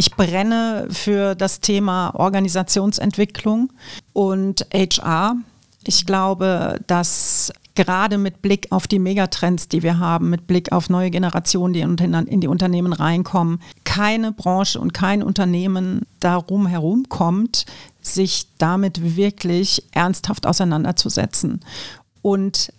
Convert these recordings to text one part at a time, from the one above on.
Ich brenne für das Thema Organisationsentwicklung und HR. Ich glaube, dass gerade mit Blick auf die Megatrends, die wir haben, mit Blick auf neue Generationen, die in die Unternehmen reinkommen, keine Branche und kein Unternehmen darum herumkommt, sich damit wirklich ernsthaft auseinanderzusetzen. Und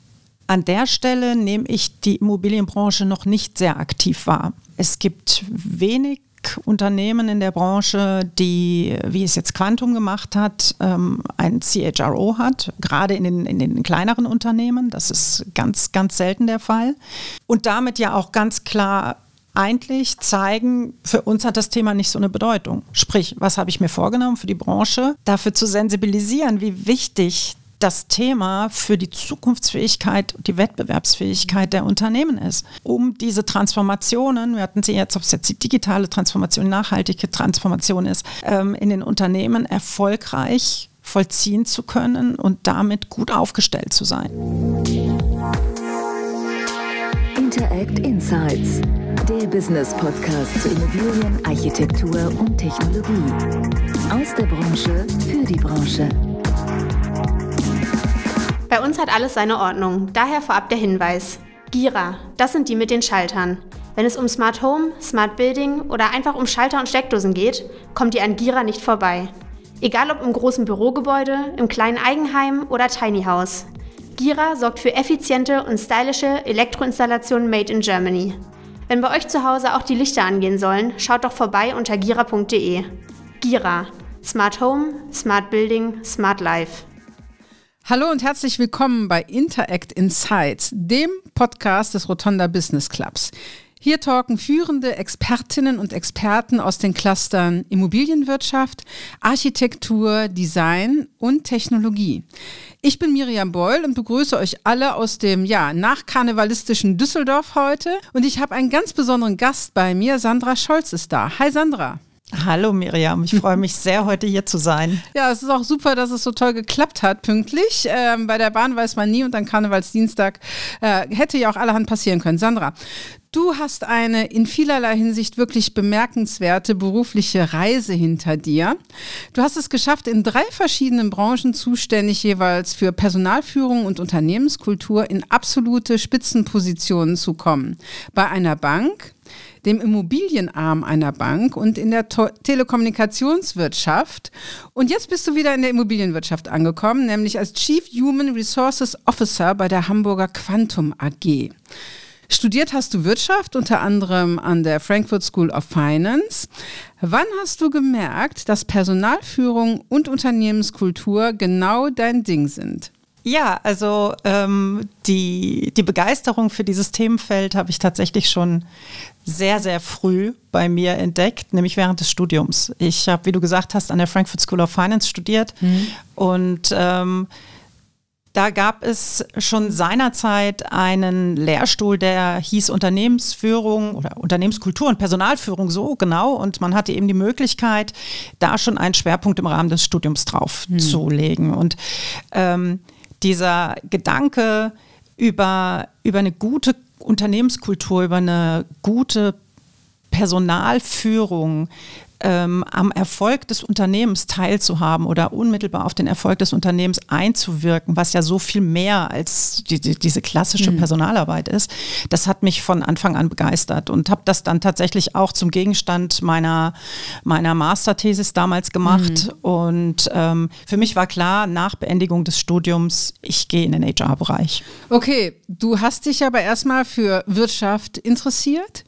an der Stelle nehme ich die Immobilienbranche noch nicht sehr aktiv wahr. Es gibt wenig Unternehmen in der Branche, die, wie es jetzt Quantum gemacht hat, ähm, ein CHRO hat, gerade in den, in den kleineren Unternehmen. Das ist ganz, ganz selten der Fall. Und damit ja auch ganz klar eigentlich zeigen, für uns hat das Thema nicht so eine Bedeutung. Sprich, was habe ich mir vorgenommen für die Branche, dafür zu sensibilisieren, wie wichtig das Thema für die Zukunftsfähigkeit und die Wettbewerbsfähigkeit der Unternehmen ist. Um diese Transformationen, wir hatten sie jetzt, ob es jetzt die digitale Transformation, nachhaltige Transformation ist, ähm, in den Unternehmen erfolgreich vollziehen zu können und damit gut aufgestellt zu sein. Interact Insights, der Business Podcast zu Immobilien, Architektur und Technologie. Aus der Branche für die Branche. Uns hat alles seine Ordnung, daher vorab der Hinweis. Gira, das sind die mit den Schaltern. Wenn es um Smart Home, Smart Building oder einfach um Schalter und Steckdosen geht, kommt ihr an Gira nicht vorbei. Egal ob im großen Bürogebäude, im kleinen Eigenheim oder Tiny House. Gira sorgt für effiziente und stylische Elektroinstallationen made in Germany. Wenn bei euch zu Hause auch die Lichter angehen sollen, schaut doch vorbei unter gira.de. Gira. Smart Home, Smart Building, Smart Life. Hallo und herzlich willkommen bei Interact Insights, dem Podcast des Rotonda Business Clubs. Hier talken führende Expertinnen und Experten aus den Clustern Immobilienwirtschaft, Architektur, Design und Technologie. Ich bin Miriam Beul und begrüße euch alle aus dem ja, nachkarnevalistischen Düsseldorf heute. Und ich habe einen ganz besonderen Gast bei mir. Sandra Scholz ist da. Hi Sandra. Hallo Miriam, ich freue mich sehr, heute hier zu sein. Ja, es ist auch super, dass es so toll geklappt hat, pünktlich. Ähm, bei der Bahn weiß man nie und dann Karnevalsdienstag äh, hätte ja auch allerhand passieren können. Sandra, du hast eine in vielerlei Hinsicht wirklich bemerkenswerte berufliche Reise hinter dir. Du hast es geschafft, in drei verschiedenen Branchen zuständig jeweils für Personalführung und Unternehmenskultur in absolute Spitzenpositionen zu kommen. Bei einer Bank, dem Immobilienarm einer Bank und in der to Telekommunikationswirtschaft. Und jetzt bist du wieder in der Immobilienwirtschaft angekommen, nämlich als Chief Human Resources Officer bei der Hamburger Quantum AG. Studiert hast du Wirtschaft, unter anderem an der Frankfurt School of Finance. Wann hast du gemerkt, dass Personalführung und Unternehmenskultur genau dein Ding sind? Ja, also ähm, die, die Begeisterung für dieses Themenfeld habe ich tatsächlich schon sehr, sehr früh bei mir entdeckt, nämlich während des Studiums. Ich habe, wie du gesagt hast, an der Frankfurt School of Finance studiert mhm. und ähm, da gab es schon seinerzeit einen Lehrstuhl, der hieß Unternehmensführung oder Unternehmenskultur und Personalführung so genau. Und man hatte eben die Möglichkeit, da schon einen Schwerpunkt im Rahmen des Studiums drauf hm. zu legen. Und ähm, dieser Gedanke über, über eine gute Unternehmenskultur, über eine gute Personalführung, ähm, am Erfolg des Unternehmens teilzuhaben oder unmittelbar auf den Erfolg des Unternehmens einzuwirken, was ja so viel mehr als die, die, diese klassische mhm. Personalarbeit ist, das hat mich von Anfang an begeistert und habe das dann tatsächlich auch zum Gegenstand meiner, meiner Masterthesis damals gemacht. Mhm. Und ähm, für mich war klar, nach Beendigung des Studiums, ich gehe in den HR-Bereich. Okay, du hast dich aber erstmal für Wirtschaft interessiert.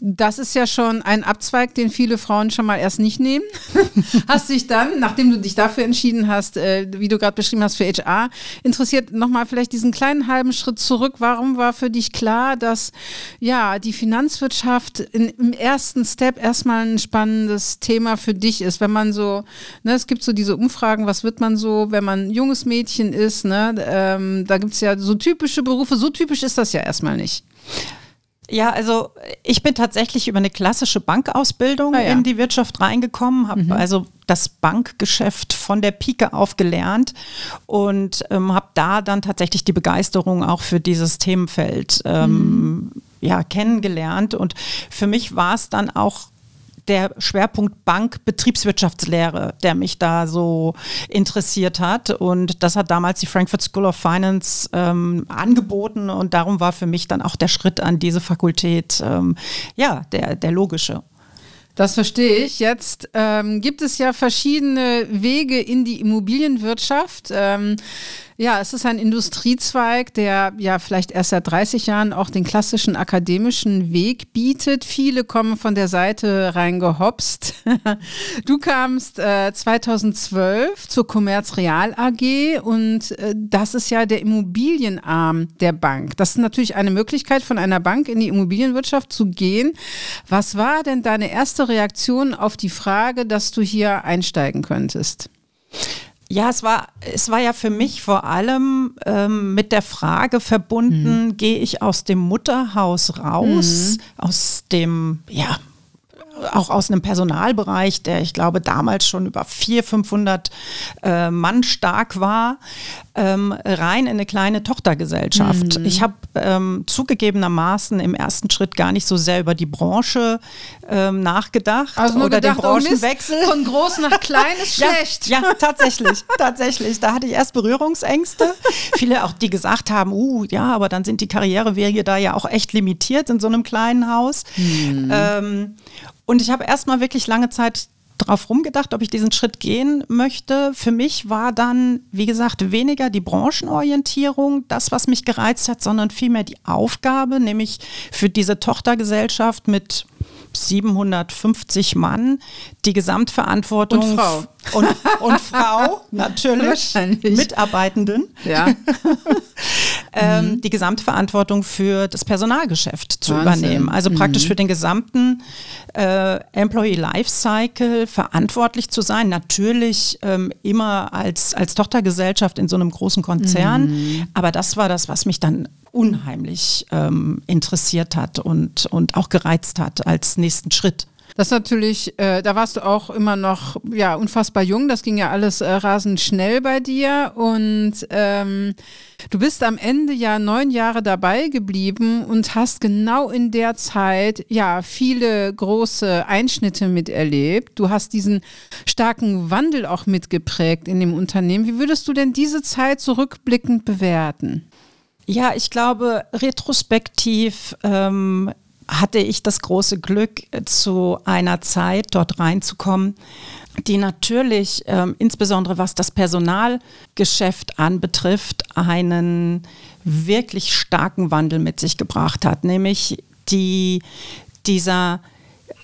Das ist ja schon ein Abzweig, den viele Frauen schon mal erst nicht nehmen. hast dich dann, nachdem du dich dafür entschieden hast, äh, wie du gerade beschrieben hast, für HR, interessiert nochmal vielleicht diesen kleinen halben Schritt zurück. Warum war für dich klar, dass ja die Finanzwirtschaft in, im ersten Step erstmal ein spannendes Thema für dich ist? Wenn man so, ne, es gibt so diese Umfragen, was wird man so, wenn man ein junges Mädchen ist, ne? Ähm, da gibt es ja so typische Berufe, so typisch ist das ja erstmal nicht. Ja, also ich bin tatsächlich über eine klassische Bankausbildung ah, ja. in die Wirtschaft reingekommen, habe mhm. also das Bankgeschäft von der Pike auf gelernt und ähm, habe da dann tatsächlich die Begeisterung auch für dieses Themenfeld ähm, mhm. ja, kennengelernt. Und für mich war es dann auch der Schwerpunkt Bank Betriebswirtschaftslehre, der mich da so interessiert hat. Und das hat damals die Frankfurt School of Finance ähm, angeboten und darum war für mich dann auch der Schritt an diese Fakultät ähm, ja der, der logische. Das verstehe ich. Jetzt ähm, gibt es ja verschiedene Wege in die Immobilienwirtschaft. Ähm, ja, es ist ein Industriezweig, der ja vielleicht erst seit 30 Jahren auch den klassischen akademischen Weg bietet. Viele kommen von der Seite reingehopst. Du kamst äh, 2012 zur Commerz Real AG und äh, das ist ja der Immobilienarm der Bank. Das ist natürlich eine Möglichkeit, von einer Bank in die Immobilienwirtschaft zu gehen. Was war denn deine erste Reaktion auf die Frage, dass du hier einsteigen könntest? Ja, es war, es war ja für mich vor allem ähm, mit der Frage verbunden, mhm. gehe ich aus dem Mutterhaus raus, mhm. aus dem, ja, auch aus einem Personalbereich, der ich glaube damals schon über 400, 500 äh, Mann stark war, ähm, rein in eine kleine Tochtergesellschaft. Mhm. Ich habe ähm, zugegebenermaßen im ersten Schritt gar nicht so sehr über die Branche ähm, nachgedacht also oder gedacht, den Branchenwechsel. Oh Mist, von groß nach klein ist schlecht. Ja, ja, tatsächlich, tatsächlich. Da hatte ich erst Berührungsängste. Viele auch, die gesagt haben, uh, ja, aber dann sind die Karrierewege da ja auch echt limitiert in so einem kleinen Haus. Mhm. Ähm, und ich habe erstmal wirklich lange Zeit drauf rumgedacht, ob ich diesen Schritt gehen möchte. Für mich war dann, wie gesagt, weniger die Branchenorientierung das, was mich gereizt hat, sondern vielmehr die Aufgabe, nämlich für diese Tochtergesellschaft mit 750 Mann die Gesamtverantwortung und Frau und, und Frau natürlich Mitarbeitenden ja. ähm, mhm. die Gesamtverantwortung für das Personalgeschäft zu Wahnsinn. übernehmen. Also praktisch mhm. für den gesamten äh, Employee Lifecycle verantwortlich zu sein. Natürlich ähm, immer als, als Tochtergesellschaft in so einem großen Konzern. Mhm. Aber das war das, was mich dann unheimlich ähm, interessiert hat und, und auch gereizt hat als nächsten Schritt. Das natürlich, äh, da warst du auch immer noch ja unfassbar jung. Das ging ja alles äh, rasend schnell bei dir und ähm, du bist am Ende ja neun Jahre dabei geblieben und hast genau in der Zeit ja viele große Einschnitte miterlebt. Du hast diesen starken Wandel auch mitgeprägt in dem Unternehmen. Wie würdest du denn diese Zeit zurückblickend bewerten? Ja, ich glaube, retrospektiv ähm, hatte ich das große Glück, zu einer Zeit dort reinzukommen, die natürlich ähm, insbesondere was das Personalgeschäft anbetrifft, einen wirklich starken Wandel mit sich gebracht hat, nämlich die, dieser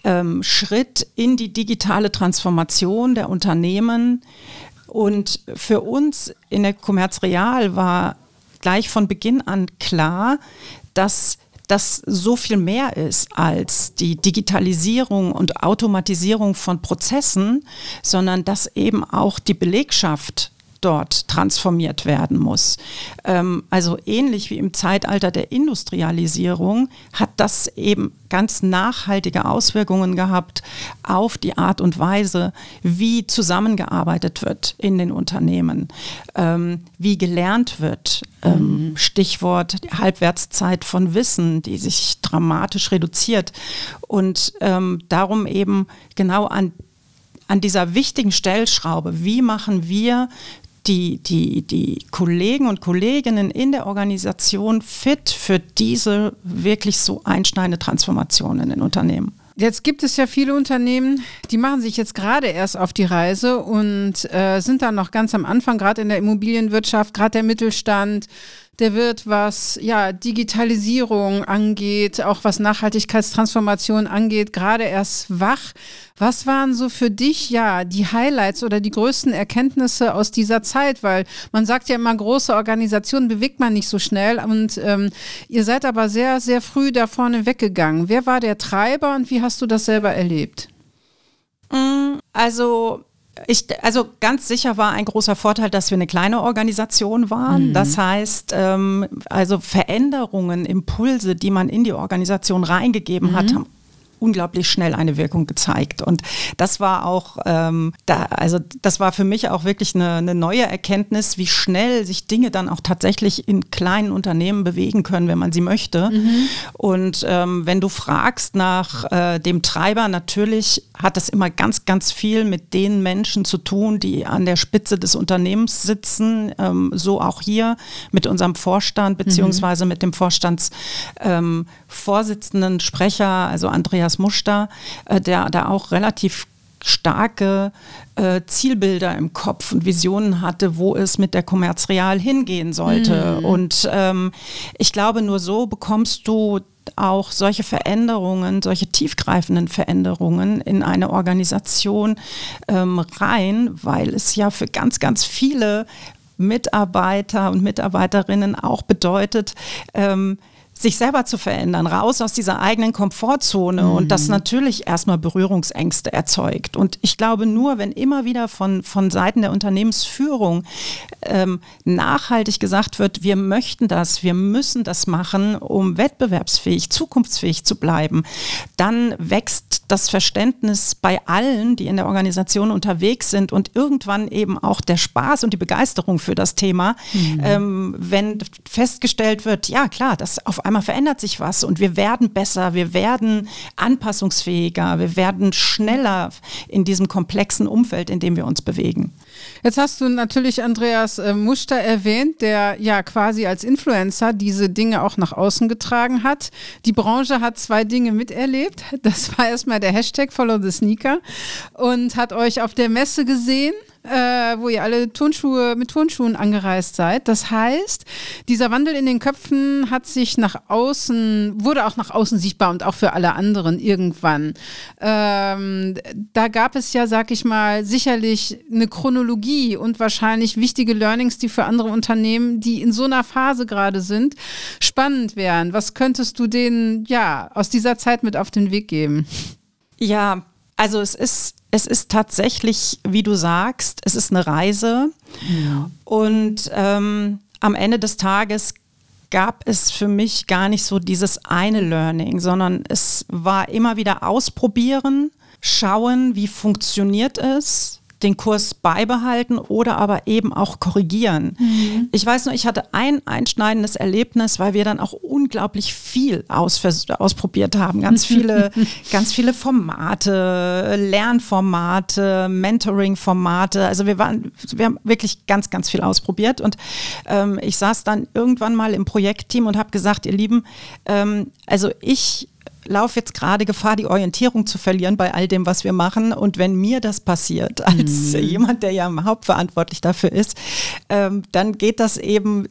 ähm, Schritt in die digitale Transformation der Unternehmen. Und für uns in der Commerz Real war gleich von Beginn an klar, dass das so viel mehr ist als die Digitalisierung und Automatisierung von Prozessen, sondern dass eben auch die Belegschaft dort transformiert werden muss. Ähm, also ähnlich wie im Zeitalter der Industrialisierung hat das eben ganz nachhaltige Auswirkungen gehabt auf die Art und Weise, wie zusammengearbeitet wird in den Unternehmen, ähm, wie gelernt wird. Ähm, mhm. Stichwort Halbwertszeit von Wissen, die sich dramatisch reduziert. Und ähm, darum eben genau an an dieser wichtigen Stellschraube, wie machen wir die, die, die Kollegen und Kolleginnen in der Organisation fit für diese wirklich so einschneidende Transformation in den Unternehmen? Jetzt gibt es ja viele Unternehmen, die machen sich jetzt gerade erst auf die Reise und äh, sind dann noch ganz am Anfang, gerade in der Immobilienwirtschaft, gerade der Mittelstand, der wird, was ja Digitalisierung angeht, auch was Nachhaltigkeitstransformation angeht, gerade erst wach. Was waren so für dich ja die Highlights oder die größten Erkenntnisse aus dieser Zeit? Weil man sagt ja immer, große Organisationen bewegt man nicht so schnell und ähm, ihr seid aber sehr, sehr früh da vorne weggegangen. Wer war der Treiber und wie hast du das selber erlebt? Mm, also ich, also ganz sicher war ein großer Vorteil, dass wir eine kleine Organisation waren. Mhm. Das heißt, ähm, also Veränderungen, Impulse, die man in die Organisation reingegeben mhm. hat, haben unglaublich schnell eine Wirkung gezeigt. Und das war auch, ähm, da, also das war für mich auch wirklich eine, eine neue Erkenntnis, wie schnell sich Dinge dann auch tatsächlich in kleinen Unternehmen bewegen können, wenn man sie möchte. Mhm. Und ähm, wenn du fragst nach äh, dem Treiber, natürlich hat das immer ganz, ganz viel mit den Menschen zu tun, die an der Spitze des Unternehmens sitzen. Ähm, so auch hier mit unserem Vorstand beziehungsweise mhm. mit dem Vorstandsvorsitzenden ähm, Sprecher, also Andreas Muster, äh, der da auch relativ starke äh, Zielbilder im Kopf und Visionen hatte, wo es mit der Kommerzreal hingehen sollte. Mhm. Und ähm, ich glaube, nur so bekommst du auch solche Veränderungen, solche tiefgreifenden Veränderungen in eine Organisation ähm, rein, weil es ja für ganz, ganz viele Mitarbeiter und Mitarbeiterinnen auch bedeutet, ähm, sich selber zu verändern, raus aus dieser eigenen Komfortzone mhm. und das natürlich erstmal Berührungsängste erzeugt. Und ich glaube, nur wenn immer wieder von, von Seiten der Unternehmensführung ähm, nachhaltig gesagt wird, wir möchten das, wir müssen das machen, um wettbewerbsfähig, zukunftsfähig zu bleiben, dann wächst das Verständnis bei allen, die in der Organisation unterwegs sind und irgendwann eben auch der Spaß und die Begeisterung für das Thema, mhm. ähm, wenn festgestellt wird, ja klar, das auf einmal verändert sich was und wir werden besser, wir werden anpassungsfähiger, wir werden schneller in diesem komplexen Umfeld, in dem wir uns bewegen. Jetzt hast du natürlich Andreas äh, Muster erwähnt, der ja quasi als Influencer diese Dinge auch nach außen getragen hat. Die Branche hat zwei Dinge miterlebt. Das war erstmal der Hashtag Follow the Sneaker und hat euch auf der Messe gesehen äh, wo ihr alle Turnschuhe mit Turnschuhen angereist seid. Das heißt, dieser Wandel in den Köpfen hat sich nach außen, wurde auch nach außen sichtbar und auch für alle anderen irgendwann. Ähm, da gab es ja, sag ich mal, sicherlich eine Chronologie und wahrscheinlich wichtige Learnings, die für andere Unternehmen, die in so einer Phase gerade sind, spannend wären. Was könntest du denen ja aus dieser Zeit mit auf den Weg geben? Ja, also es ist, es ist tatsächlich, wie du sagst, es ist eine Reise. Ja. Und ähm, am Ende des Tages gab es für mich gar nicht so dieses eine Learning, sondern es war immer wieder ausprobieren, schauen, wie funktioniert es, den Kurs beibehalten oder aber eben auch korrigieren. Mhm. Ich weiß nur, ich hatte ein einschneidendes Erlebnis, weil wir dann auch unglaublich viel aus, ausprobiert haben. Ganz viele, ganz viele Formate, Lernformate, Mentoring-Formate. Also wir waren, wir haben wirklich ganz, ganz viel ausprobiert. Und ähm, ich saß dann irgendwann mal im Projektteam und habe gesagt, ihr Lieben, ähm, also ich laufe jetzt gerade Gefahr, die Orientierung zu verlieren bei all dem, was wir machen. Und wenn mir das passiert, als mhm. jemand, der ja hauptverantwortlich dafür ist, ähm, dann geht das eben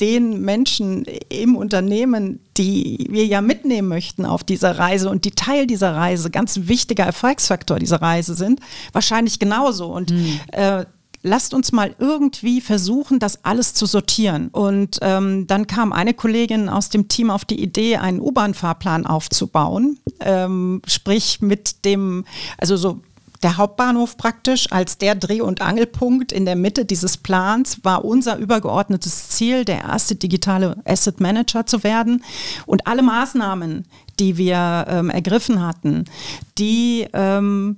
den Menschen im Unternehmen, die wir ja mitnehmen möchten auf dieser Reise und die Teil dieser Reise, ganz wichtiger Erfolgsfaktor dieser Reise sind, wahrscheinlich genauso. Und mhm. äh, lasst uns mal irgendwie versuchen, das alles zu sortieren. Und ähm, dann kam eine Kollegin aus dem Team auf die Idee, einen U-Bahn-Fahrplan aufzubauen, ähm, sprich mit dem, also so der Hauptbahnhof praktisch als der Dreh- und Angelpunkt in der Mitte dieses Plans war unser übergeordnetes Ziel, der erste digitale Asset Manager zu werden. Und alle Maßnahmen, die wir ähm, ergriffen hatten, die ähm,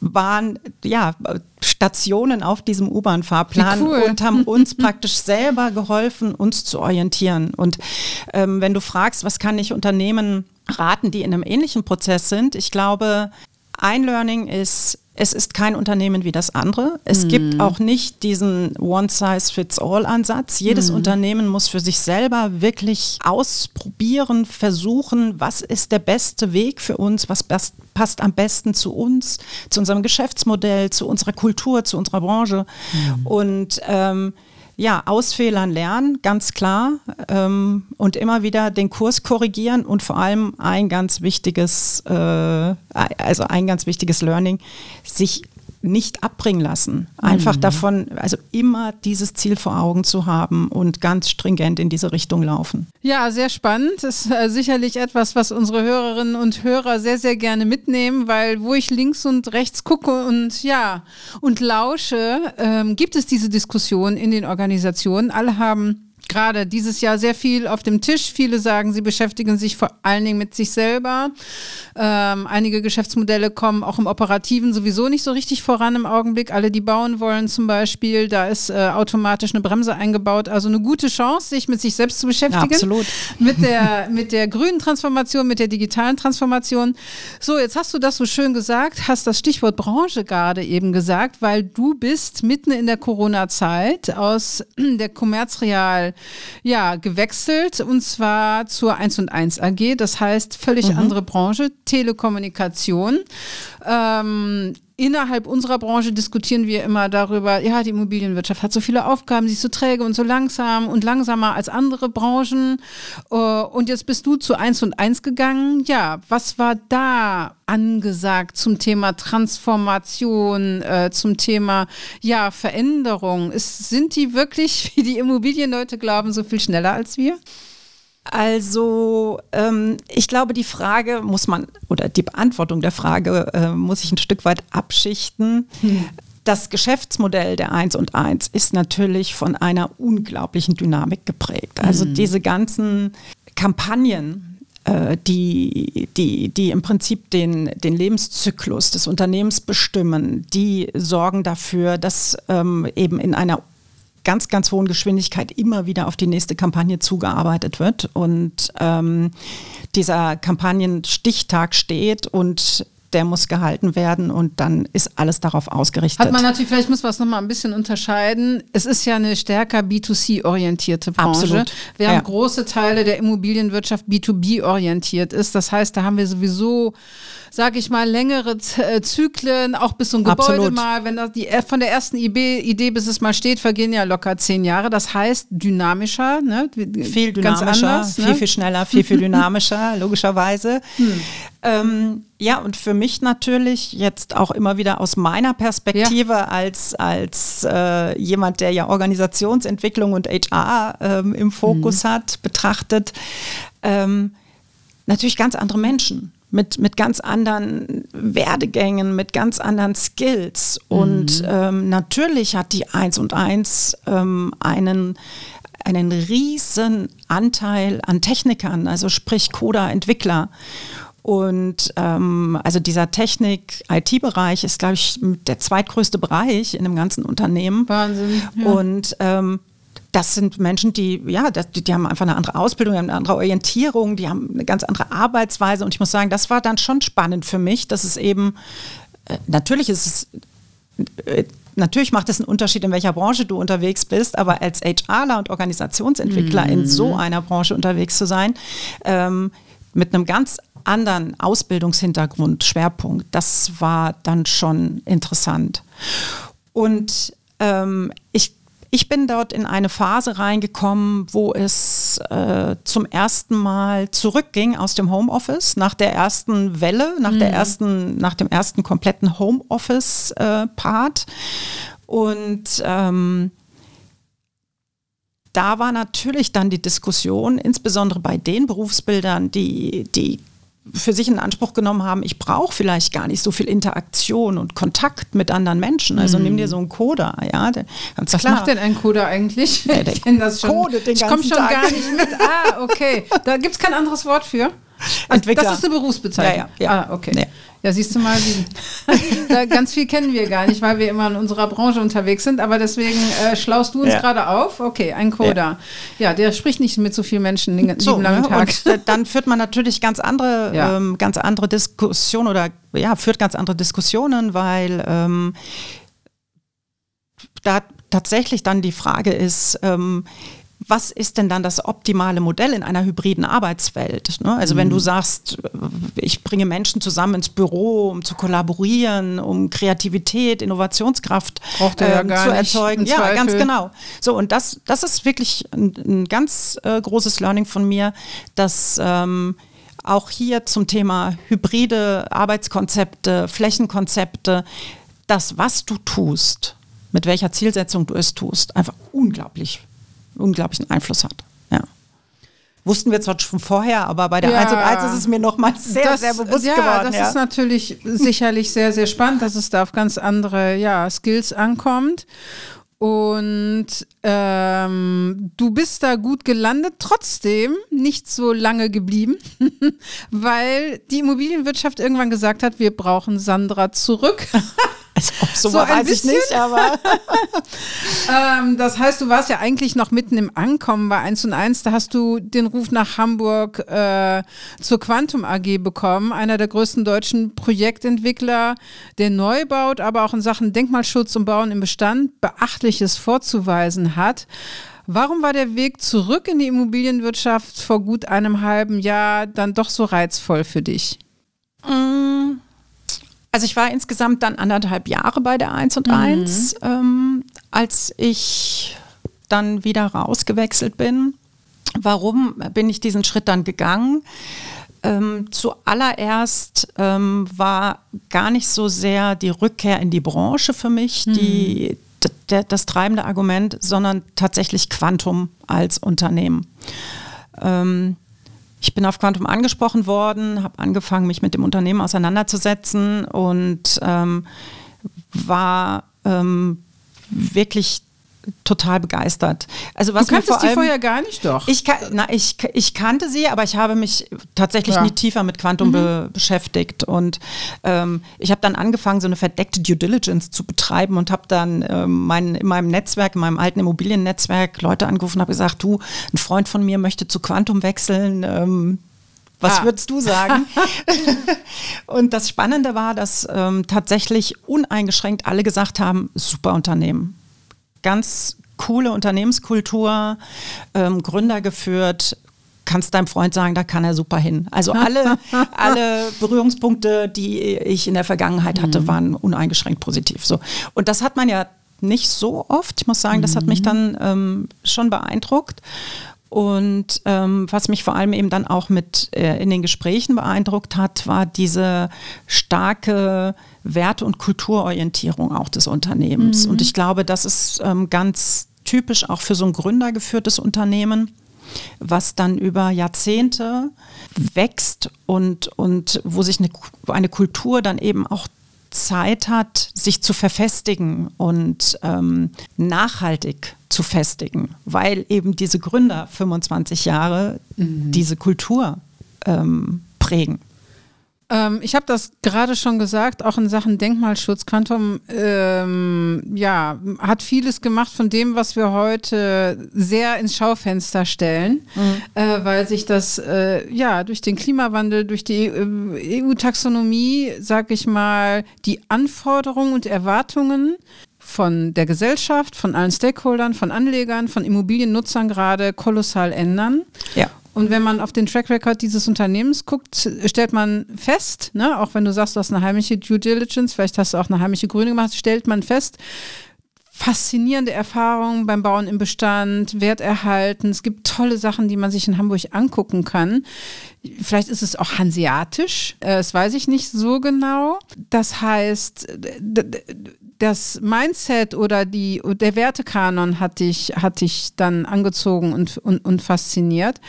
waren ja Stationen auf diesem U-Bahn-Fahrplan cool. und haben uns praktisch selber geholfen, uns zu orientieren. Und ähm, wenn du fragst, was kann ich Unternehmen raten, die in einem ähnlichen Prozess sind, ich glaube, ein Learning ist, es ist kein Unternehmen wie das andere. Es mhm. gibt auch nicht diesen One-Size-Fits-All-Ansatz. Jedes mhm. Unternehmen muss für sich selber wirklich ausprobieren, versuchen, was ist der beste Weg für uns, was passt am besten zu uns, zu unserem Geschäftsmodell, zu unserer Kultur, zu unserer Branche. Mhm. Und ähm, ja, aus Fehlern lernen, ganz klar. Ähm, und immer wieder den Kurs korrigieren und vor allem ein ganz wichtiges, äh, also ein ganz wichtiges Learning, sich nicht abbringen lassen. Einfach mhm. davon, also immer dieses Ziel vor Augen zu haben und ganz stringent in diese Richtung laufen. Ja, sehr spannend. Das ist äh, sicherlich etwas, was unsere Hörerinnen und Hörer sehr, sehr gerne mitnehmen, weil wo ich links und rechts gucke und ja, und lausche, ähm, gibt es diese Diskussion in den Organisationen. Alle haben gerade dieses Jahr sehr viel auf dem Tisch. Viele sagen, sie beschäftigen sich vor allen Dingen mit sich selber. Ähm, einige Geschäftsmodelle kommen auch im Operativen sowieso nicht so richtig voran im Augenblick. Alle, die bauen wollen zum Beispiel, da ist äh, automatisch eine Bremse eingebaut. Also eine gute Chance, sich mit sich selbst zu beschäftigen. Ja, absolut. Mit der, mit der grünen Transformation, mit der digitalen Transformation. So, jetzt hast du das so schön gesagt, hast das Stichwort Branche gerade eben gesagt, weil du bist mitten in der Corona-Zeit aus der Commerzreal ja, gewechselt und zwar zur 1 und 1 AG. Das heißt, völlig mhm. andere Branche, Telekommunikation. Ähm, innerhalb unserer Branche diskutieren wir immer darüber, ja, die Immobilienwirtschaft hat so viele Aufgaben, sie ist so träge und so langsam und langsamer als andere Branchen. Äh, und jetzt bist du zu 1 und 1 gegangen. Ja, was war da angesagt zum Thema Transformation, äh, zum Thema ja, Veränderung? Ist, sind die wirklich, wie die Immobilienleute glauben, so viel schneller als wir? Also ähm, ich glaube, die Frage muss man, oder die Beantwortung der Frage äh, muss ich ein Stück weit abschichten. Hm. Das Geschäftsmodell der 1 und 1 ist natürlich von einer unglaublichen Dynamik geprägt. Also mhm. diese ganzen Kampagnen, äh, die, die, die im Prinzip den, den Lebenszyklus des Unternehmens bestimmen, die sorgen dafür, dass ähm, eben in einer ganz, ganz hohen Geschwindigkeit immer wieder auf die nächste Kampagne zugearbeitet wird. Und ähm, dieser Kampagnenstichtag steht und der muss gehalten werden und dann ist alles darauf ausgerichtet. Hat man natürlich, vielleicht muss man es nochmal ein bisschen unterscheiden. Es ist ja eine stärker B2C-orientierte Branche. Absolut. Während ja. große Teile der Immobilienwirtschaft B2B-orientiert ist. Das heißt, da haben wir sowieso sage ich mal, längere äh, Zyklen, auch bis so ein Gebäude Absolut. mal, wenn das die äh, von der ersten Idee, bis es mal steht, vergehen ja locker zehn Jahre. Das heißt dynamischer, ne? viel dynamischer, anders, ne? viel viel schneller, viel viel dynamischer, logischerweise. Hm. Ähm, ja, und für mich natürlich jetzt auch immer wieder aus meiner Perspektive ja. als, als äh, jemand, der ja Organisationsentwicklung und HR ähm, im Fokus mhm. hat, betrachtet, ähm, natürlich ganz andere Menschen mit, mit ganz anderen Werdegängen, mit ganz anderen Skills. Und mhm. ähm, natürlich hat die 1 und 1 ähm, einen, einen riesen Anteil an Technikern, also sprich Coda-Entwickler. Und ähm, also dieser Technik-IT-Bereich ist, glaube ich, der zweitgrößte Bereich in dem ganzen Unternehmen. Wahnsinn. Ja. Und ähm, das sind Menschen, die, ja, die, die, haben einfach eine andere Ausbildung, eine andere Orientierung, die haben eine ganz andere Arbeitsweise. Und ich muss sagen, das war dann schon spannend für mich, dass es eben, äh, natürlich ist es, äh, natürlich macht es einen Unterschied, in welcher Branche du unterwegs bist, aber als HRler und Organisationsentwickler mhm. in so mhm. einer Branche unterwegs zu sein, ähm, mit einem ganz anderen Ausbildungshintergrund, Schwerpunkt, das war dann schon interessant. Und ähm, ich ich bin dort in eine Phase reingekommen, wo es äh, zum ersten Mal zurückging aus dem Homeoffice, nach der ersten Welle, nach, mhm. der ersten, nach dem ersten kompletten Homeoffice-Part. Äh, Und ähm, da war natürlich dann die Diskussion, insbesondere bei den Berufsbildern, die, die für sich in Anspruch genommen haben, ich brauche vielleicht gar nicht so viel Interaktion und Kontakt mit anderen Menschen. Also mhm. nimm dir so einen Coder, ja, der, ganz Was klar. macht denn ein Coder eigentlich? Ja, ich kenne das schon. Code den ich komme schon Tag. gar nicht mit. Ah, okay. Da gibt es kein anderes Wort für. Entwickler. Das ist eine Berufsbezeichnung. Ja, ja. Ah, okay. Ja. Ja, siehst du mal, die, ganz viel kennen wir gar nicht, weil wir immer in unserer Branche unterwegs sind. Aber deswegen äh, schlaust du uns ja. gerade auf. Okay, ein Coder. Ja. ja. der spricht nicht mit so vielen Menschen den so, langen ne? Tag. Und äh, dann führt man natürlich ganz andere, ja. ähm, ganz andere Diskussionen oder ja, führt ganz andere Diskussionen, weil ähm, da tatsächlich dann die Frage ist, ähm, was ist denn dann das optimale Modell in einer hybriden Arbeitswelt? Ne? Also mhm. wenn du mhm. sagst, ich bringe Menschen zusammen ins Büro, um zu kollaborieren, um Kreativität, Innovationskraft ähm, ja zu erzeugen. ja, Zweifel. ganz genau. So, und das, das ist wirklich ein, ein ganz äh, großes Learning von mir, dass ähm, auch hier zum Thema hybride Arbeitskonzepte, Flächenkonzepte, das, was du tust, mit welcher Zielsetzung du es tust, einfach unglaublich unglaublichen Einfluss hat. Ja. Wussten wir zwar schon vorher, aber bei der ja, 1 und 1 ist es mir nochmal sehr, das, sehr bewusst ja, geworden. Das ja. ist natürlich sicherlich sehr, sehr spannend, dass es da auf ganz andere ja, Skills ankommt. Und ähm, du bist da gut gelandet, trotzdem nicht so lange geblieben, weil die Immobilienwirtschaft irgendwann gesagt hat, wir brauchen Sandra zurück. Also, ob so, so weiß bisschen. ich nicht, aber. ähm, das heißt, du warst ja eigentlich noch mitten im Ankommen bei 1 und 1. Da hast du den Ruf nach Hamburg äh, zur Quantum AG bekommen, einer der größten deutschen Projektentwickler, der neu baut, aber auch in Sachen Denkmalschutz und Bauen im Bestand Beachtliches vorzuweisen hat. Warum war der Weg zurück in die Immobilienwirtschaft vor gut einem halben Jahr dann doch so reizvoll für dich? Mm also ich war insgesamt dann anderthalb Jahre bei der 1 und mhm. 1, ähm, als ich dann wieder rausgewechselt bin. Warum bin ich diesen Schritt dann gegangen? Ähm, zuallererst ähm, war gar nicht so sehr die Rückkehr in die Branche für mich mhm. die, das treibende Argument, sondern tatsächlich Quantum als Unternehmen. Ähm, ich bin auf Quantum angesprochen worden, habe angefangen, mich mit dem Unternehmen auseinanderzusetzen und ähm, war ähm, wirklich total begeistert. Also was du kanntest allem, die vorher gar nicht doch? Ich, na, ich, ich kannte sie, aber ich habe mich tatsächlich ja. nie tiefer mit Quantum mhm. be beschäftigt. Und ähm, ich habe dann angefangen, so eine verdeckte Due Diligence zu betreiben und habe dann ähm, mein, in meinem Netzwerk, in meinem alten Immobiliennetzwerk Leute angerufen und habe gesagt, du, ein Freund von mir möchte zu Quantum wechseln. Ähm, was ah. würdest du sagen? und das Spannende war, dass ähm, tatsächlich uneingeschränkt alle gesagt haben, super Unternehmen ganz coole Unternehmenskultur, ähm, Gründer geführt, kannst deinem Freund sagen, da kann er super hin. Also alle, alle Berührungspunkte, die ich in der Vergangenheit hatte, mhm. waren uneingeschränkt positiv. So. Und das hat man ja nicht so oft. Ich muss sagen, das hat mich mhm. dann ähm, schon beeindruckt. Und ähm, was mich vor allem eben dann auch mit äh, in den Gesprächen beeindruckt hat, war diese starke Werte- und Kulturorientierung auch des Unternehmens. Mhm. Und ich glaube, das ist ähm, ganz typisch auch für so ein gründergeführtes Unternehmen, was dann über Jahrzehnte wächst und, und wo sich eine, eine Kultur dann eben auch Zeit hat, sich zu verfestigen und ähm, nachhaltig zu festigen, weil eben diese Gründer 25 Jahre mhm. diese Kultur ähm, prägen. Ähm, ich habe das gerade schon gesagt, auch in Sachen Denkmalschutz. Quantum ähm, ja, hat vieles gemacht von dem, was wir heute sehr ins Schaufenster stellen, mhm. äh, weil sich das äh, ja durch den Klimawandel, durch die äh, EU-Taxonomie, sag ich mal, die Anforderungen und Erwartungen von der Gesellschaft, von allen Stakeholdern, von Anlegern, von Immobiliennutzern gerade kolossal ändern. Ja. Und wenn man auf den Track Record dieses Unternehmens guckt, stellt man fest, ne, auch wenn du sagst, du hast eine heimische Due Diligence, vielleicht hast du auch eine heimische Grüne gemacht, stellt man fest, faszinierende Erfahrungen beim Bauen im Bestand, Wert erhalten. Es gibt tolle Sachen, die man sich in Hamburg angucken kann. Vielleicht ist es auch hanseatisch, äh, das weiß ich nicht so genau. Das heißt, das Mindset oder die, der Wertekanon hat dich, hat dich dann angezogen und, und, und fasziniert.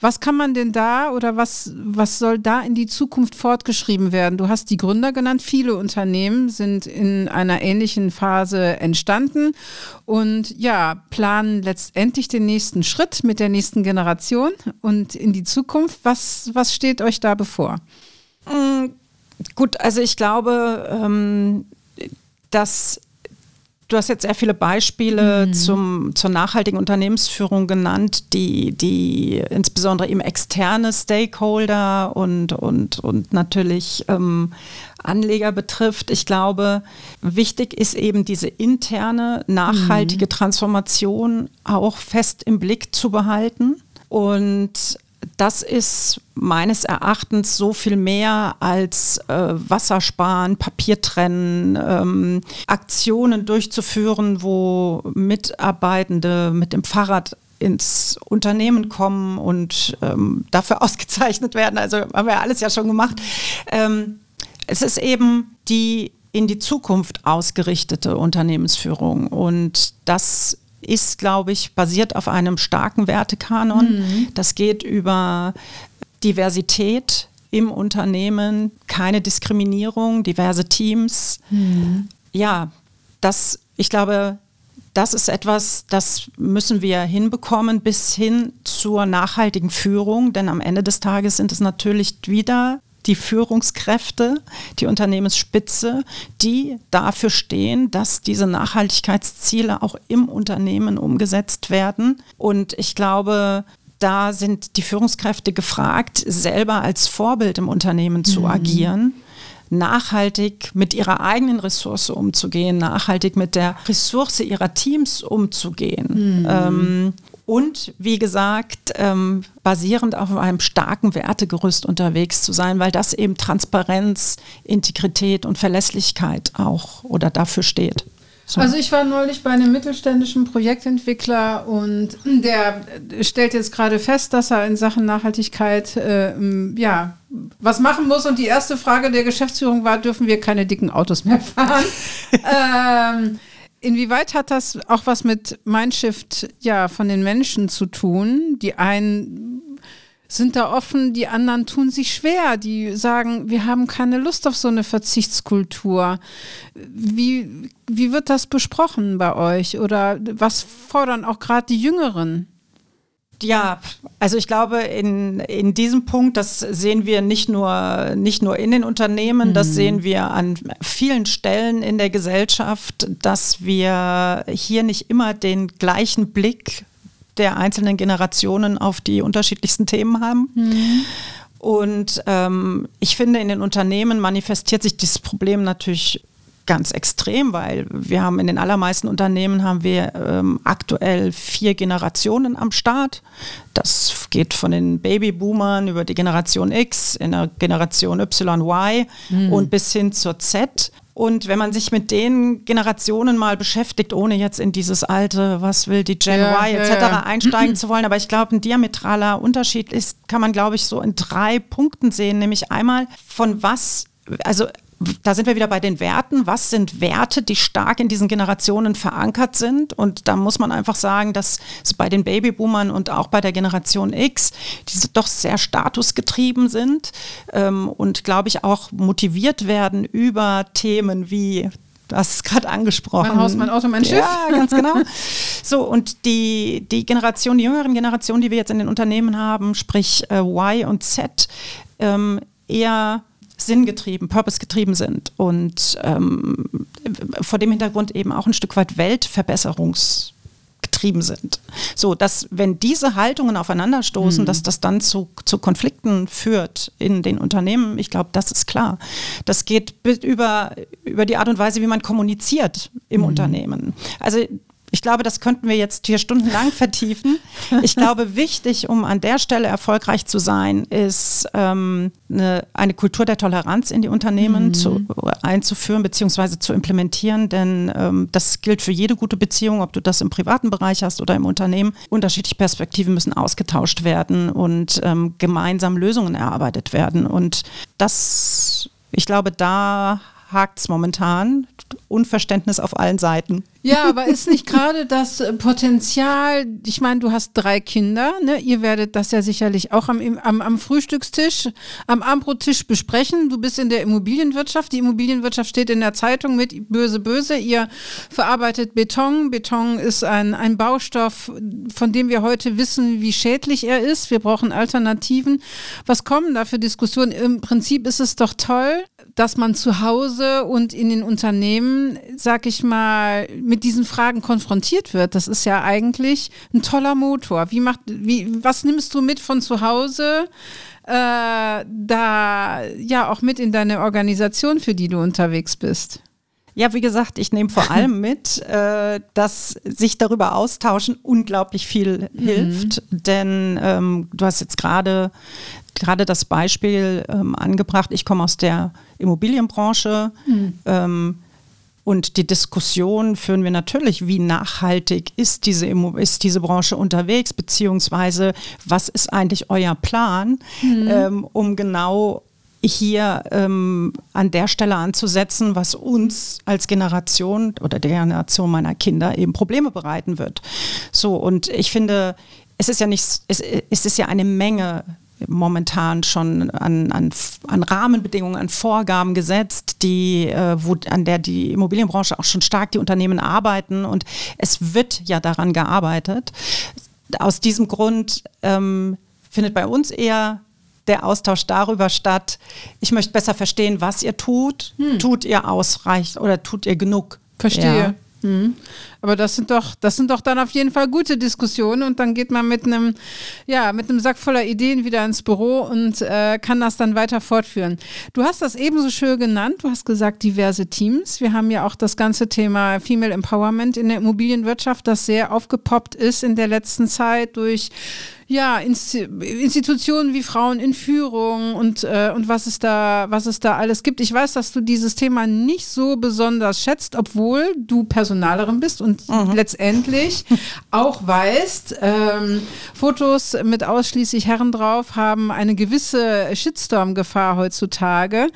Was kann man denn da oder was, was soll da in die Zukunft fortgeschrieben werden? Du hast die Gründer genannt. Viele Unternehmen sind in einer ähnlichen Phase entstanden und ja, planen letztendlich den nächsten Schritt mit der nächsten Generation und in die Zukunft. Was, was steht euch da bevor? Mm, gut, also ich glaube, ähm, dass Du hast jetzt sehr viele Beispiele mhm. zum, zur nachhaltigen Unternehmensführung genannt, die, die insbesondere eben externe Stakeholder und, und, und natürlich ähm, Anleger betrifft. Ich glaube, wichtig ist eben diese interne, nachhaltige mhm. Transformation auch fest im Blick zu behalten. Und das ist meines Erachtens so viel mehr als äh, Wassersparen, Papier trennen, ähm, Aktionen durchzuführen, wo Mitarbeitende mit dem Fahrrad ins Unternehmen kommen und ähm, dafür ausgezeichnet werden. Also haben wir alles ja schon gemacht. Ähm, es ist eben die in die Zukunft ausgerichtete Unternehmensführung und das ist, glaube ich, basiert auf einem starken Wertekanon. Mhm. Das geht über Diversität im Unternehmen, keine Diskriminierung, diverse Teams. Mhm. Ja, das, ich glaube, das ist etwas, das müssen wir hinbekommen bis hin zur nachhaltigen Führung, denn am Ende des Tages sind es natürlich wieder die Führungskräfte, die Unternehmensspitze, die dafür stehen, dass diese Nachhaltigkeitsziele auch im Unternehmen umgesetzt werden. Und ich glaube, da sind die Führungskräfte gefragt, selber als Vorbild im Unternehmen zu mhm. agieren nachhaltig mit ihrer eigenen Ressource umzugehen, nachhaltig mit der Ressource ihrer Teams umzugehen. Mhm. Ähm, und wie gesagt, ähm, basierend auf einem starken Wertegerüst unterwegs zu sein, weil das eben Transparenz, Integrität und Verlässlichkeit auch oder dafür steht. So. Also ich war neulich bei einem mittelständischen Projektentwickler und der stellt jetzt gerade fest, dass er in Sachen Nachhaltigkeit äh, ja was machen muss. Und die erste Frage der Geschäftsführung war, dürfen wir keine dicken Autos mehr fahren? ähm, inwieweit hat das auch was mit Mindshift ja von den Menschen zu tun? Die einen sind da offen, die anderen tun sich schwer, die sagen, wir haben keine Lust auf so eine Verzichtskultur. Wie, wie wird das besprochen bei euch oder was fordern auch gerade die Jüngeren? Ja, also ich glaube, in, in diesem Punkt, das sehen wir nicht nur, nicht nur in den Unternehmen, mhm. das sehen wir an vielen Stellen in der Gesellschaft, dass wir hier nicht immer den gleichen Blick der einzelnen Generationen auf die unterschiedlichsten Themen haben. Mhm. Und ähm, ich finde, in den Unternehmen manifestiert sich dieses Problem natürlich ganz extrem, weil wir haben in den allermeisten Unternehmen haben wir ähm, aktuell vier Generationen am Start. Das geht von den Babyboomern über die Generation X, in der Generation Y, Y mhm. und bis hin zur Z. Und wenn man sich mit den Generationen mal beschäftigt, ohne jetzt in dieses alte, was will die Gen ja, Y etc. Ja, einsteigen zu wollen, aber ich glaube, ein diametraler Unterschied ist, kann man, glaube ich, so in drei Punkten sehen, nämlich einmal von was, also da sind wir wieder bei den Werten. Was sind Werte, die stark in diesen Generationen verankert sind? Und da muss man einfach sagen, dass es bei den Babyboomern und auch bei der Generation X, die doch sehr statusgetrieben sind ähm, und, glaube ich, auch motiviert werden über Themen wie Du hast es gerade angesprochen. Mein Haus, mein Auto, mein Schiff. Ja, ganz genau. So, und die, die Generation, die jüngeren Generationen, die wir jetzt in den Unternehmen haben, sprich äh, Y und Z, ähm, eher sinngetrieben, purpose-getrieben sind und ähm, vor dem Hintergrund eben auch ein Stück weit weltverbesserungsgetrieben sind. So, dass wenn diese Haltungen aufeinanderstoßen, mhm. dass das dann zu, zu Konflikten führt in den Unternehmen, ich glaube, das ist klar. Das geht über, über die Art und Weise, wie man kommuniziert im mhm. Unternehmen. Also ich glaube, das könnten wir jetzt hier stundenlang vertiefen. Ich glaube, wichtig, um an der Stelle erfolgreich zu sein, ist ähm, eine, eine, Kultur der Toleranz in die Unternehmen mhm. zu, einzuführen bzw. zu implementieren. Denn ähm, das gilt für jede gute Beziehung, ob du das im privaten Bereich hast oder im Unternehmen. Unterschiedliche Perspektiven müssen ausgetauscht werden und ähm, gemeinsam Lösungen erarbeitet werden. Und das, ich glaube, da hakt es momentan. Unverständnis auf allen Seiten. Ja, aber ist nicht gerade das Potenzial, ich meine, du hast drei Kinder, ne? ihr werdet das ja sicherlich auch am, am, am Frühstückstisch, am Abendbrottisch besprechen. Du bist in der Immobilienwirtschaft, die Immobilienwirtschaft steht in der Zeitung mit böse, böse. Ihr verarbeitet Beton. Beton ist ein, ein Baustoff, von dem wir heute wissen, wie schädlich er ist. Wir brauchen Alternativen. Was kommen da für Diskussionen? Im Prinzip ist es doch toll, dass man zu Hause und in den Unternehmen, sag ich mal, mit diesen Fragen konfrontiert wird, das ist ja eigentlich ein toller Motor. Wie macht, wie, was nimmst du mit von zu Hause? Äh, da ja auch mit in deine Organisation, für die du unterwegs bist. Ja, wie gesagt, ich nehme vor allem mit, äh, dass sich darüber austauschen unglaublich viel mhm. hilft. Mhm. Denn ähm, du hast jetzt gerade gerade das Beispiel ähm, angebracht, ich komme aus der Immobilienbranche. Mhm. Ähm, und die Diskussion führen wir natürlich, wie nachhaltig ist diese, ist diese Branche unterwegs, beziehungsweise was ist eigentlich euer Plan, mhm. ähm, um genau hier ähm, an der Stelle anzusetzen, was uns als Generation oder der Generation meiner Kinder eben Probleme bereiten wird. So, und ich finde, es ist ja nicht, es, es ist ja eine Menge momentan schon an, an, an Rahmenbedingungen, an Vorgaben gesetzt, die, äh, wo, an der die Immobilienbranche auch schon stark die Unternehmen arbeiten und es wird ja daran gearbeitet. Aus diesem Grund ähm, findet bei uns eher der Austausch darüber statt. Ich möchte besser verstehen, was ihr tut. Hm. Tut ihr ausreichend oder tut ihr genug? Verstehe. Ja. Mhm. Aber das sind doch, das sind doch dann auf jeden Fall gute Diskussionen und dann geht man mit einem, ja, mit einem Sack voller Ideen wieder ins Büro und äh, kann das dann weiter fortführen. Du hast das ebenso schön genannt. Du hast gesagt diverse Teams. Wir haben ja auch das ganze Thema Female Empowerment in der Immobilienwirtschaft, das sehr aufgepoppt ist in der letzten Zeit durch ja, Institutionen wie Frauen in Führung und, äh, und was, es da, was es da alles gibt. Ich weiß, dass du dieses Thema nicht so besonders schätzt, obwohl du Personalerin bist und mhm. letztendlich auch weißt, ähm, Fotos mit ausschließlich Herren drauf haben eine gewisse Shitstorm-Gefahr heutzutage.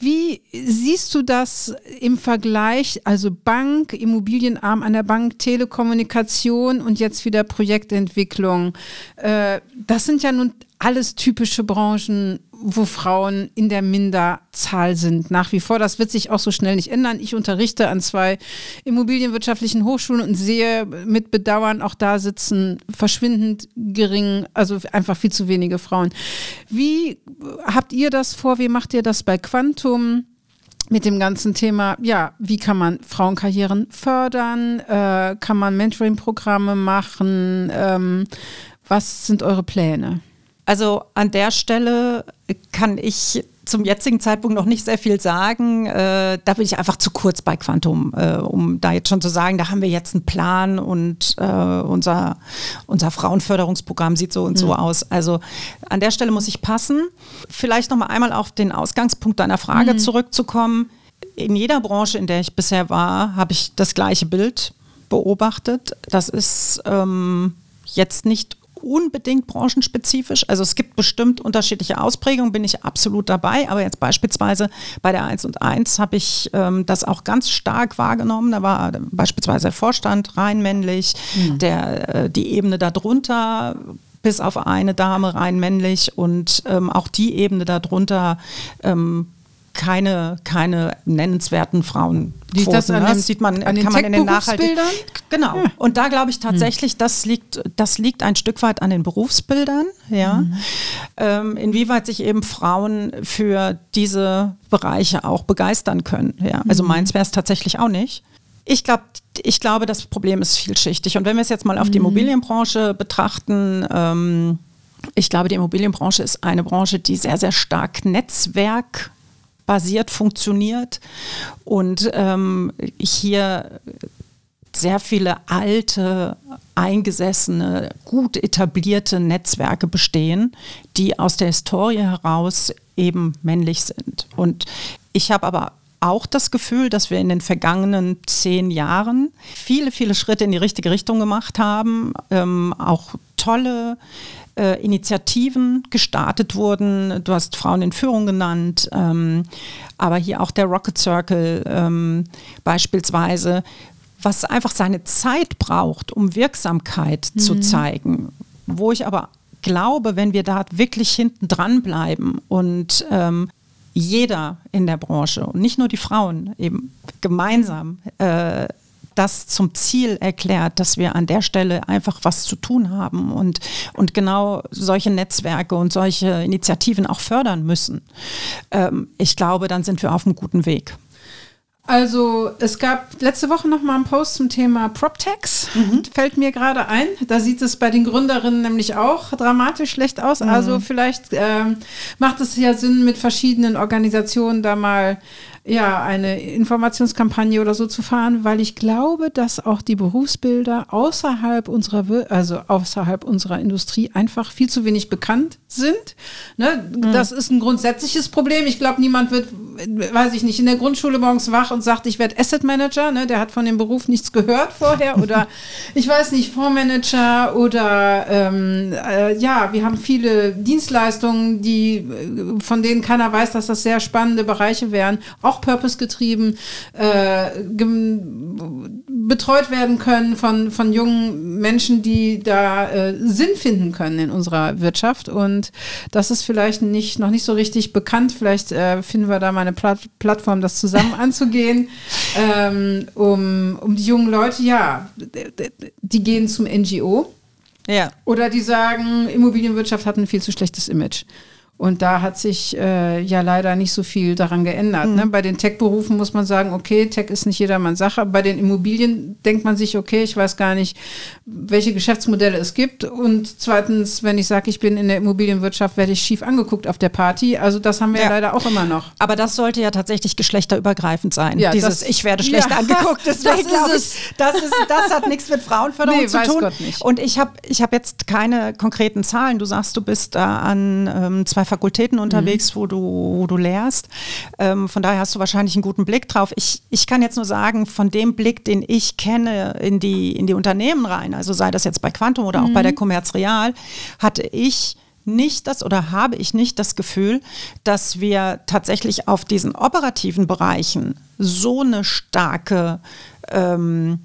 Wie siehst du das im Vergleich, also Bank, Immobilienarm an der Bank, Telekommunikation und jetzt wieder Projektentwicklung? Äh, das sind ja nun alles typische Branchen, wo Frauen in der Minderzahl sind. Nach wie vor, das wird sich auch so schnell nicht ändern. Ich unterrichte an zwei immobilienwirtschaftlichen Hochschulen und sehe mit Bedauern, auch da sitzen verschwindend gering, also einfach viel zu wenige Frauen. Wie habt ihr das vor? Wie macht ihr das bei Quantum? mit dem ganzen Thema, ja, wie kann man Frauenkarrieren fördern? Äh, kann man Mentoring-Programme machen? Ähm, was sind eure Pläne? Also an der Stelle kann ich zum jetzigen Zeitpunkt noch nicht sehr viel sagen. Äh, da bin ich einfach zu kurz bei Quantum, äh, um da jetzt schon zu sagen, da haben wir jetzt einen Plan und äh, unser, unser Frauenförderungsprogramm sieht so und mhm. so aus. Also an der Stelle muss ich passen. Vielleicht noch mal einmal auf den Ausgangspunkt deiner Frage mhm. zurückzukommen. In jeder Branche, in der ich bisher war, habe ich das gleiche Bild beobachtet. Das ist ähm, jetzt nicht unbedingt branchenspezifisch. Also es gibt bestimmt unterschiedliche Ausprägungen, bin ich absolut dabei. Aber jetzt beispielsweise bei der 1 und 1 habe ich ähm, das auch ganz stark wahrgenommen. Da war beispielsweise der Vorstand rein männlich, mhm. der, äh, die Ebene darunter bis auf eine Dame rein männlich und ähm, auch die Ebene darunter ähm, keine, keine nennenswerten Frauen. Die das, an ne? das sieht man, kann man in den nachhaltigen. Genau. Ja. Und da glaube ich hm. tatsächlich, das liegt, das liegt ein Stück weit an den Berufsbildern. Ja. Mhm. Ähm, inwieweit sich eben Frauen für diese Bereiche auch begeistern können. Ja. Also mhm. meins wäre es tatsächlich auch nicht. Ich glaube, ich glaube, das Problem ist vielschichtig. Und wenn wir es jetzt mal auf die mhm. Immobilienbranche betrachten, ähm, ich glaube, die Immobilienbranche ist eine Branche, die sehr, sehr stark Netzwerk basiert funktioniert und ähm, hier sehr viele alte, eingesessene, gut etablierte Netzwerke bestehen, die aus der Historie heraus eben männlich sind. Und ich habe aber auch das Gefühl, dass wir in den vergangenen zehn Jahren viele, viele Schritte in die richtige Richtung gemacht haben, ähm, auch tolle äh, Initiativen gestartet wurden. Du hast Frauen in Führung genannt, ähm, aber hier auch der Rocket Circle ähm, beispielsweise, was einfach seine Zeit braucht, um Wirksamkeit mhm. zu zeigen. Wo ich aber glaube, wenn wir da wirklich hinten dran bleiben und ähm, jeder in der Branche und nicht nur die Frauen eben gemeinsam äh, das zum Ziel erklärt, dass wir an der Stelle einfach was zu tun haben und, und genau solche Netzwerke und solche Initiativen auch fördern müssen. Ähm, ich glaube, dann sind wir auf einem guten Weg. Also es gab letzte Woche noch mal einen Post zum Thema PropTechs. Mhm. Fällt mir gerade ein. Da sieht es bei den Gründerinnen nämlich auch dramatisch schlecht aus. Mhm. Also vielleicht ähm, macht es ja Sinn, mit verschiedenen Organisationen da mal ja, eine Informationskampagne oder so zu fahren, weil ich glaube, dass auch die Berufsbilder außerhalb unserer, also außerhalb unserer Industrie einfach viel zu wenig bekannt sind. Ne? Mhm. Das ist ein grundsätzliches Problem. Ich glaube, niemand wird, weiß ich nicht, in der Grundschule morgens wach und sagt, ich werde Asset Manager. Ne? Der hat von dem Beruf nichts gehört vorher oder ich weiß nicht, Fondsmanager oder ähm, äh, ja, wir haben viele Dienstleistungen, die äh, von denen keiner weiß, dass das sehr spannende Bereiche wären. Auch auch Purpose getrieben, äh, betreut werden können von, von jungen Menschen, die da äh, Sinn finden können in unserer Wirtschaft. Und das ist vielleicht nicht, noch nicht so richtig bekannt. Vielleicht äh, finden wir da mal eine Plat Plattform, das zusammen anzugehen, ähm, um, um die jungen Leute, ja, die gehen zum NGO. Ja. Oder die sagen, Immobilienwirtschaft hat ein viel zu schlechtes Image. Und da hat sich äh, ja leider nicht so viel daran geändert. Mhm. Ne? Bei den Tech-Berufen muss man sagen, okay, Tech ist nicht jedermanns Sache. Bei den Immobilien denkt man sich, okay, ich weiß gar nicht, welche Geschäftsmodelle es gibt. Und zweitens, wenn ich sage, ich bin in der Immobilienwirtschaft, werde ich schief angeguckt auf der Party. Also das haben wir ja. leider auch immer noch. Aber das sollte ja tatsächlich geschlechterübergreifend sein. Ja, Dieses, das, ich werde schlecht ja. angeguckt. Deswegen glaube ich, das, ist, das hat nichts mit Frauenförderung nee, zu tun. Gott nicht. Und ich habe ich hab jetzt keine konkreten Zahlen. Du sagst, du bist da an ähm, zwei Fakultäten unterwegs, mhm. wo, du, wo du lehrst. Ähm, von daher hast du wahrscheinlich einen guten Blick drauf. Ich, ich kann jetzt nur sagen, von dem Blick, den ich kenne in die, in die Unternehmen rein, also sei das jetzt bei Quantum oder mhm. auch bei der Commerz Real, hatte ich nicht das oder habe ich nicht das Gefühl, dass wir tatsächlich auf diesen operativen Bereichen so eine starke ähm,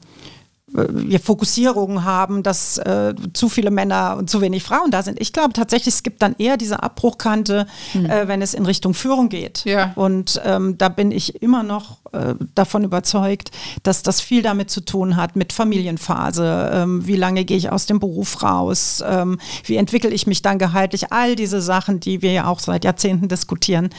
wir Fokussierungen haben, dass äh, zu viele Männer und zu wenig Frauen da sind. Ich glaube tatsächlich, es gibt dann eher diese Abbruchkante, mhm. äh, wenn es in Richtung Führung geht. Ja. Und ähm, da bin ich immer noch äh, davon überzeugt, dass das viel damit zu tun hat, mit Familienphase. Ähm, wie lange gehe ich aus dem Beruf raus? Ähm, wie entwickle ich mich dann gehaltlich? All diese Sachen, die wir ja auch seit Jahrzehnten diskutieren.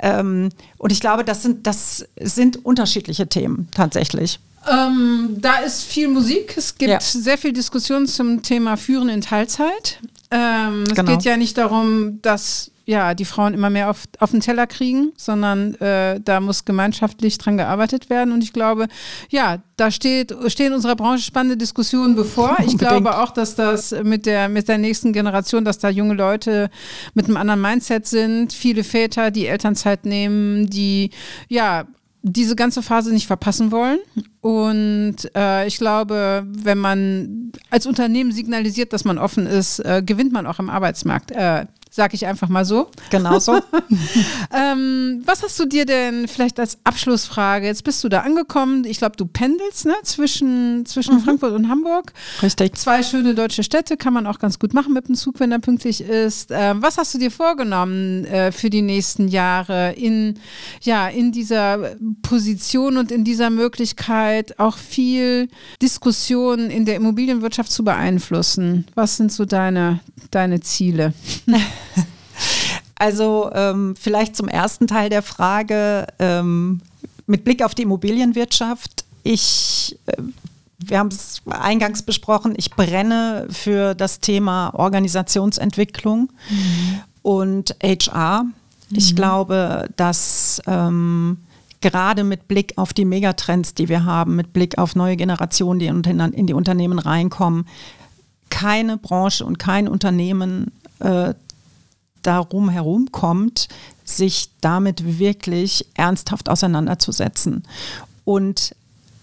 Ähm, und ich glaube, das sind, das sind unterschiedliche Themen tatsächlich. Ähm, da ist viel Musik. Es gibt ja. sehr viel Diskussion zum Thema Führen in Teilzeit. Ähm, es genau. geht ja nicht darum, dass ja, die Frauen immer mehr auf, auf den Teller kriegen, sondern äh, da muss gemeinschaftlich dran gearbeitet werden. Und ich glaube, ja, da steht, stehen unserer Branche spannende Diskussionen bevor. Ich glaube auch, dass das mit der, mit der nächsten Generation, dass da junge Leute mit einem anderen Mindset sind, viele Väter, die Elternzeit nehmen, die ja diese ganze Phase nicht verpassen wollen. Und äh, ich glaube, wenn man als Unternehmen signalisiert, dass man offen ist, äh, gewinnt man auch im Arbeitsmarkt. Äh, sag ich einfach mal so. Genau so. ähm, was hast du dir denn vielleicht als Abschlussfrage? Jetzt bist du da angekommen. Ich glaube, du pendelst ne? zwischen, zwischen mhm. Frankfurt und Hamburg. Richtig. Zwei schöne deutsche Städte kann man auch ganz gut machen mit dem Zug, wenn er pünktlich ist. Ähm, was hast du dir vorgenommen äh, für die nächsten Jahre in, ja, in dieser Position und in dieser Möglichkeit auch viel Diskussion in der Immobilienwirtschaft zu beeinflussen? Was sind so deine, deine Ziele? Also ähm, vielleicht zum ersten Teil der Frage ähm, mit Blick auf die Immobilienwirtschaft. Ich, äh, wir haben es eingangs besprochen, ich brenne für das Thema Organisationsentwicklung mhm. und HR. Mhm. Ich glaube, dass ähm, gerade mit Blick auf die Megatrends, die wir haben, mit Blick auf neue Generationen, die in die Unternehmen reinkommen, keine Branche und kein Unternehmen äh, darum herumkommt, sich damit wirklich ernsthaft auseinanderzusetzen. Und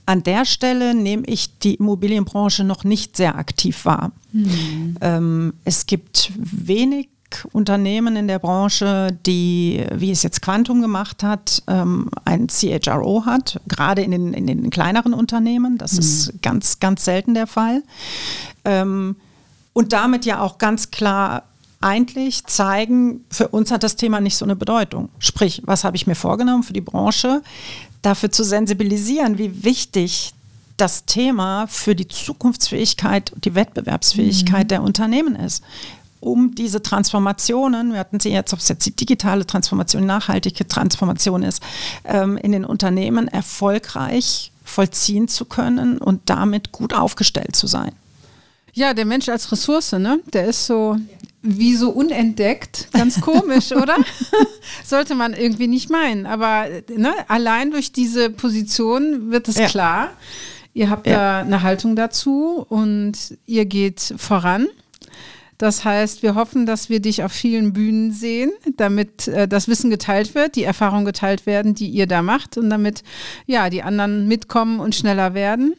an der Stelle nehme ich die Immobilienbranche noch nicht sehr aktiv wahr. Mhm. Ähm, es gibt wenig Unternehmen in der Branche, die, wie es jetzt Quantum gemacht hat, ähm, ein CHRO hat, gerade in den, in den kleineren Unternehmen. Das mhm. ist ganz, ganz selten der Fall. Ähm, und damit ja auch ganz klar eigentlich zeigen, für uns hat das Thema nicht so eine Bedeutung. Sprich, was habe ich mir vorgenommen für die Branche, dafür zu sensibilisieren, wie wichtig das Thema für die Zukunftsfähigkeit und die Wettbewerbsfähigkeit mhm. der Unternehmen ist. Um diese Transformationen, wir hatten sie jetzt, ob es jetzt die digitale Transformation, nachhaltige Transformation ist, ähm, in den Unternehmen erfolgreich vollziehen zu können und damit gut aufgestellt zu sein. Ja, der Mensch als Ressource, ne? Der ist so wie so unentdeckt. Ganz komisch, oder? Sollte man irgendwie nicht meinen. Aber ne, allein durch diese Position wird es ja. klar. Ihr habt ja. da eine Haltung dazu und ihr geht voran. Das heißt, wir hoffen, dass wir dich auf vielen Bühnen sehen, damit äh, das Wissen geteilt wird, die Erfahrungen geteilt werden, die ihr da macht und damit ja die anderen mitkommen und schneller werden.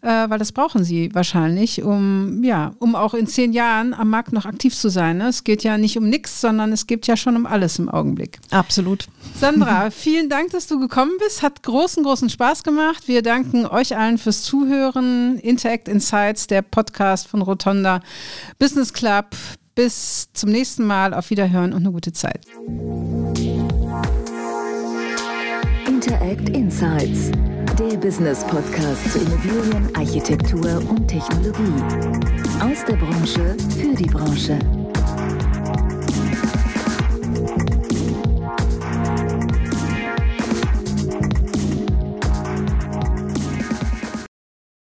äh, weil das brauchen sie wahrscheinlich, um, ja, um auch in zehn Jahren am Markt noch aktiv zu sein. Ne? Es geht ja nicht um nichts, sondern es geht ja schon um alles im Augenblick. Absolut. Sandra, vielen Dank, dass du gekommen bist. Hat großen, großen Spaß gemacht. Wir danken euch allen fürs Zuhören. Interact Insights, der Podcast von Rotonda Business Club. Bis zum nächsten Mal. Auf Wiederhören und eine gute Zeit. Interact Insights, der Business Podcast zu Immobilien, Architektur und Technologie. Aus der Branche für die Branche.